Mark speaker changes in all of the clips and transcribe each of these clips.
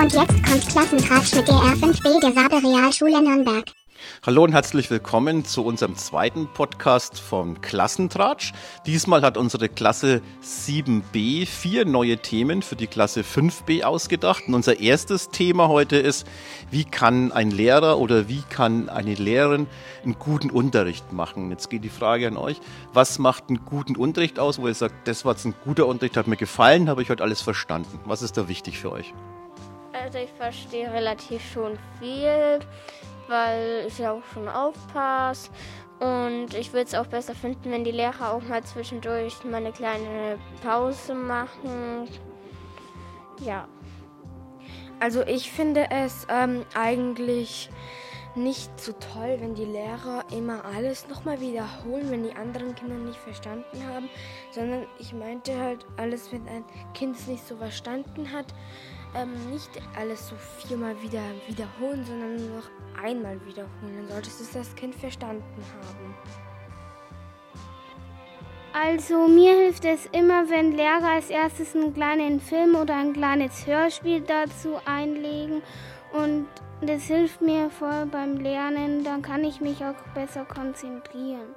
Speaker 1: Und jetzt kommt Klassentratsch mit der R5B der Sabe Realschule Nürnberg.
Speaker 2: Hallo und herzlich willkommen zu unserem zweiten Podcast vom Klassentratsch. Diesmal hat unsere Klasse 7b vier neue Themen für die Klasse 5b ausgedacht. Und unser erstes Thema heute ist, wie kann ein Lehrer oder wie kann eine Lehrerin einen guten Unterricht machen? Jetzt geht die Frage an euch, was macht einen guten Unterricht aus, wo ihr sagt, das war jetzt ein guter Unterricht, hat mir gefallen, habe ich heute alles verstanden. Was ist da wichtig für euch?
Speaker 3: Also ich verstehe relativ schon viel, weil ich auch schon aufpasse. Und ich würde es auch besser finden, wenn die Lehrer auch mal zwischendurch mal eine kleine Pause machen. Ja.
Speaker 4: Also ich finde es ähm, eigentlich nicht so toll, wenn die Lehrer immer alles nochmal wiederholen, wenn die anderen Kinder nicht verstanden haben, sondern ich meinte halt alles, wenn ein Kind es nicht so verstanden hat, ähm, nicht alles so viermal wieder wiederholen, sondern nur noch einmal wiederholen. Dann solltest du das Kind verstanden haben.
Speaker 5: Also mir hilft es immer, wenn Lehrer als erstes einen kleinen Film oder ein kleines Hörspiel dazu einlegen und das hilft mir voll beim Lernen, dann kann ich mich auch besser konzentrieren.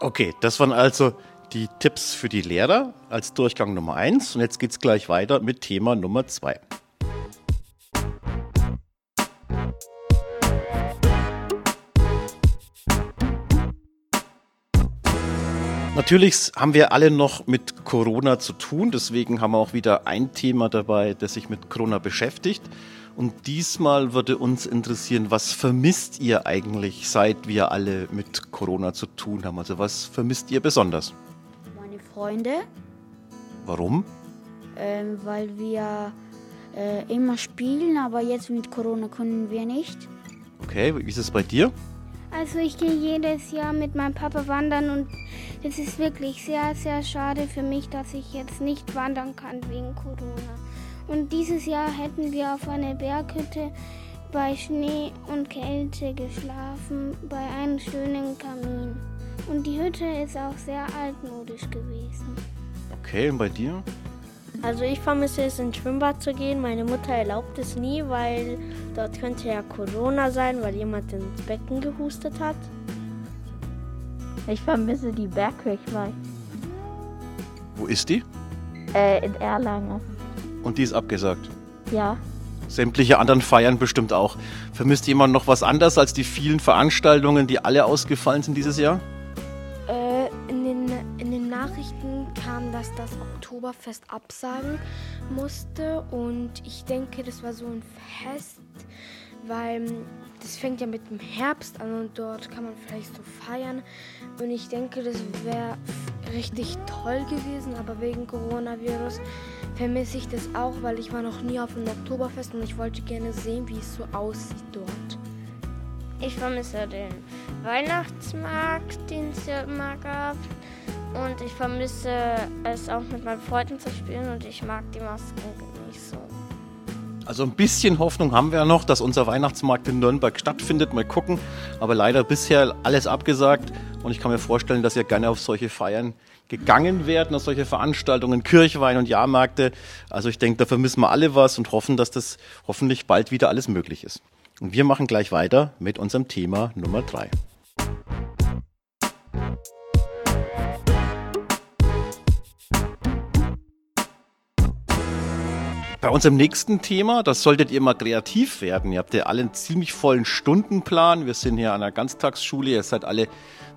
Speaker 2: Okay, das waren also die Tipps für die Lehrer als Durchgang Nummer 1 und jetzt geht es gleich weiter mit Thema Nummer 2. Natürlich haben wir alle noch mit Corona zu tun, deswegen haben wir auch wieder ein Thema dabei, das sich mit Corona beschäftigt. Und diesmal würde uns interessieren, was vermisst ihr eigentlich, seit wir alle mit Corona zu tun haben? Also was vermisst ihr besonders?
Speaker 6: Freunde,
Speaker 2: Warum?
Speaker 6: ähm, weil wir äh, immer spielen, aber jetzt mit Corona können wir nicht.
Speaker 2: Okay, wie ist es bei dir?
Speaker 5: Also ich gehe jedes Jahr mit meinem Papa wandern und es ist wirklich sehr, sehr schade für mich, dass ich jetzt nicht wandern kann wegen Corona. Und dieses Jahr hätten wir auf einer Berghütte bei Schnee und Kälte geschlafen, bei einem schönen Kamin. Und die Hütte ist auch sehr altmodisch gewesen.
Speaker 2: Okay, und bei dir?
Speaker 3: Also ich vermisse es, ins Schwimmbad zu gehen. Meine Mutter erlaubt es nie, weil dort könnte ja Corona sein, weil jemand ins Becken gehustet hat.
Speaker 7: Ich vermisse die Bergkirchweih
Speaker 2: Wo ist die?
Speaker 7: äh, in Erlangen.
Speaker 2: Und die ist abgesagt.
Speaker 7: Ja.
Speaker 2: Sämtliche anderen Feiern bestimmt auch. Vermisst jemand noch was anderes als die vielen Veranstaltungen, die alle ausgefallen sind dieses Jahr?
Speaker 4: Das Oktoberfest absagen musste und ich denke, das war so ein Fest, weil das fängt ja mit dem Herbst an und dort kann man vielleicht so feiern und ich denke, das wäre richtig toll gewesen, aber wegen Coronavirus vermisse ich das auch, weil ich war noch nie auf einem Oktoberfest und ich wollte gerne sehen, wie es so aussieht dort.
Speaker 3: Ich vermisse den Weihnachtsmarkt, den es ja immer gab. Und ich vermisse es auch mit meinen Freunden zu spielen und ich mag die Masken nicht so.
Speaker 2: Also ein bisschen Hoffnung haben wir ja noch, dass unser Weihnachtsmarkt in Nürnberg stattfindet. Mal gucken. Aber leider bisher alles abgesagt. Und ich kann mir vorstellen, dass ihr gerne auf solche Feiern gegangen werden, auf solche Veranstaltungen, Kirchwein und Jahrmärkte. Also ich denke, da vermissen wir alle was und hoffen, dass das hoffentlich bald wieder alles möglich ist. Und wir machen gleich weiter mit unserem Thema Nummer drei. Bei unserem nächsten Thema, das solltet ihr mal kreativ werden. Ihr habt ja alle einen ziemlich vollen Stundenplan. Wir sind hier an einer Ganztagsschule. Ihr seid alle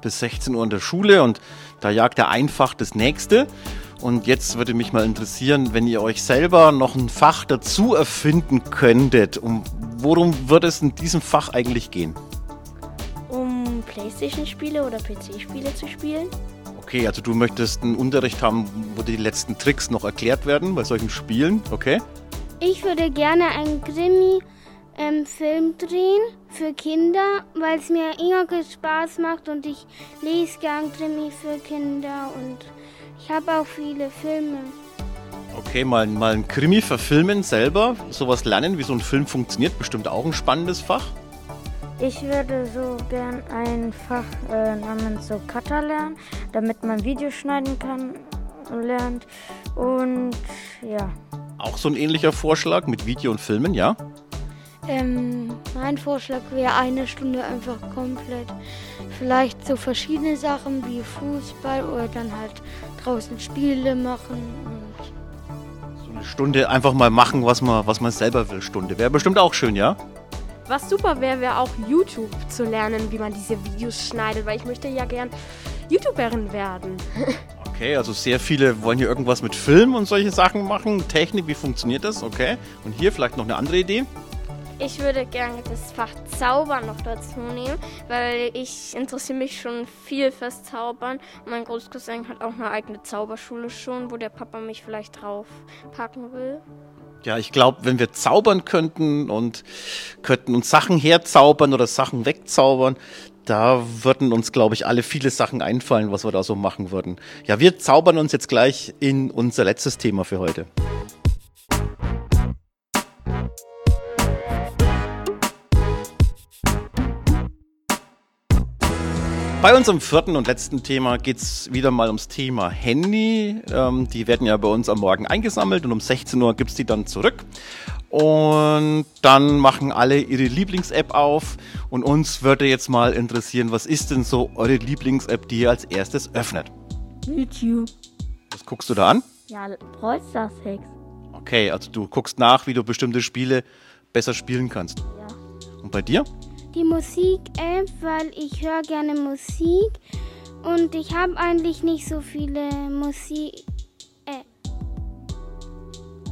Speaker 2: bis 16 Uhr in der Schule und da jagt er einfach das nächste. Und jetzt würde mich mal interessieren, wenn ihr euch selber noch ein Fach dazu erfinden könntet. Um, worum würde es in diesem Fach eigentlich gehen?
Speaker 3: Um Playstation-Spiele oder PC-Spiele zu spielen?
Speaker 2: Okay, also du möchtest einen Unterricht haben, wo die letzten Tricks noch erklärt werden bei solchen Spielen, okay?
Speaker 5: Ich würde gerne einen Krimi-Film drehen für Kinder, weil es mir immer Spaß macht und ich lese gern Krimi für Kinder und ich habe auch viele Filme.
Speaker 2: Okay, mal, mal ein Krimi verfilmen selber, sowas lernen, wie so ein Film funktioniert, bestimmt auch ein spannendes Fach.
Speaker 7: Ich würde so gern ein Fach äh, namens so Cutter lernen, damit man Videos schneiden kann und lernt. Und ja.
Speaker 2: Auch so ein ähnlicher Vorschlag mit Video und Filmen, ja?
Speaker 7: Ähm, mein Vorschlag wäre eine Stunde einfach komplett. Vielleicht so verschiedene Sachen wie Fußball oder dann halt draußen Spiele machen und
Speaker 2: So eine Stunde einfach mal machen, was man, was man selber will. Stunde. Wäre bestimmt auch schön, ja?
Speaker 4: Was super wäre, wäre auch YouTube zu lernen, wie man diese Videos schneidet, weil ich möchte ja gern YouTuberin werden.
Speaker 2: Okay, also sehr viele wollen hier irgendwas mit Film und solche Sachen machen. Technik, wie funktioniert das? Okay. Und hier vielleicht noch eine andere Idee.
Speaker 3: Ich würde gerne das Fach Zaubern noch dazu nehmen, weil ich interessiere mich schon viel fürs Zaubern. Mein Großcousin hat auch eine eigene Zauberschule schon, wo der Papa mich vielleicht drauf packen will.
Speaker 2: Ja, ich glaube, wenn wir zaubern könnten und könnten uns Sachen herzaubern oder Sachen wegzaubern, da würden uns, glaube ich, alle viele Sachen einfallen, was wir da so machen würden. Ja, wir zaubern uns jetzt gleich in unser letztes Thema für heute. Bei unserem vierten und letzten Thema geht es wieder mal ums Thema Handy. Ähm, die werden ja bei uns am Morgen eingesammelt und um 16 Uhr gibt es die dann zurück. Und dann machen alle ihre Lieblings-App auf. Und uns würde jetzt mal interessieren, was ist denn so eure Lieblings-App, die ihr als erstes öffnet?
Speaker 7: YouTube.
Speaker 2: Was guckst du da an?
Speaker 7: Ja, Brawl Stars Hex.
Speaker 2: Okay, also du guckst nach, wie du bestimmte Spiele besser spielen kannst.
Speaker 7: Ja.
Speaker 2: Und bei dir?
Speaker 5: Die Musik-App, weil ich höre gerne Musik und ich habe eigentlich nicht so viele Musik.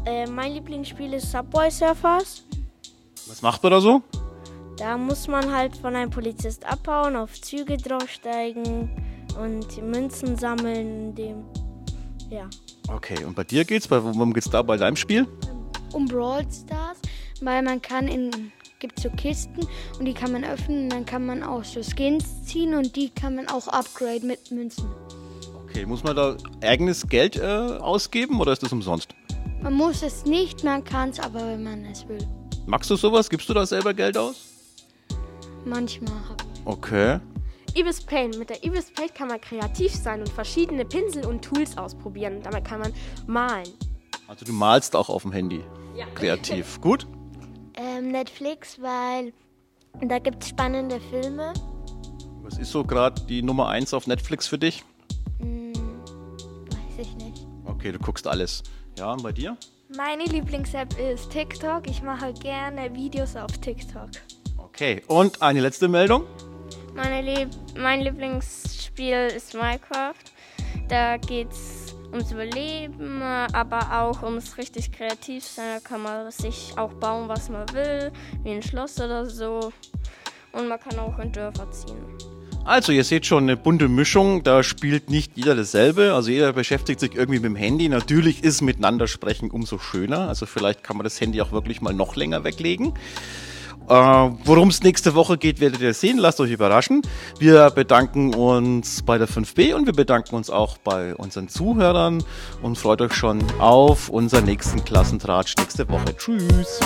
Speaker 8: Äh, mein Lieblingsspiel ist Subway Surfers.
Speaker 2: Was macht man da so?
Speaker 8: Da muss man halt von einem Polizist abhauen, auf Züge draufsteigen und Münzen sammeln. Dem, ja.
Speaker 2: Okay, und bei dir geht's? Bei, worum geht's da bei deinem Spiel?
Speaker 7: Um Brawl Stars, weil man kann in gibt so Kisten und die kann man öffnen und dann kann man auch so Skins ziehen und die kann man auch upgraden mit Münzen.
Speaker 2: Okay, muss man da eigenes Geld äh, ausgeben oder ist das umsonst?
Speaker 7: Man muss es nicht, man kann es aber, wenn man es will.
Speaker 2: Magst du sowas? Gibst du da selber Geld aus?
Speaker 7: Manchmal hab
Speaker 2: Okay.
Speaker 4: Ibis Paint. Mit der Ibis Paint kann man kreativ sein und verschiedene Pinsel und Tools ausprobieren. Damit kann man malen.
Speaker 2: Also du malst auch auf dem Handy. Ja. Kreativ. Gut?
Speaker 8: Ähm, Netflix, weil da gibt es spannende Filme.
Speaker 2: Was ist so gerade die Nummer 1 auf Netflix für dich?
Speaker 8: Hm, weiß ich nicht.
Speaker 2: Okay, du guckst alles. Ja, und bei dir?
Speaker 9: Meine Lieblings-App ist TikTok. Ich mache gerne Videos auf TikTok.
Speaker 2: Okay, und eine letzte Meldung.
Speaker 3: Meine Lieb mein Lieblingsspiel ist Minecraft. Da geht's ums Überleben, aber auch ums richtig kreativ sein. Da kann man sich auch bauen, was man will, wie ein Schloss oder so. Und man kann auch in Dörfer ziehen.
Speaker 2: Also, ihr seht schon eine bunte Mischung. Da spielt nicht jeder dasselbe. Also, jeder beschäftigt sich irgendwie mit dem Handy. Natürlich ist miteinander sprechen umso schöner. Also, vielleicht kann man das Handy auch wirklich mal noch länger weglegen. Äh, Worum es nächste Woche geht, werdet ihr sehen. Lasst euch überraschen. Wir bedanken uns bei der 5B und wir bedanken uns auch bei unseren Zuhörern und freut euch schon auf unseren nächsten Klassentratsch nächste Woche. Tschüss.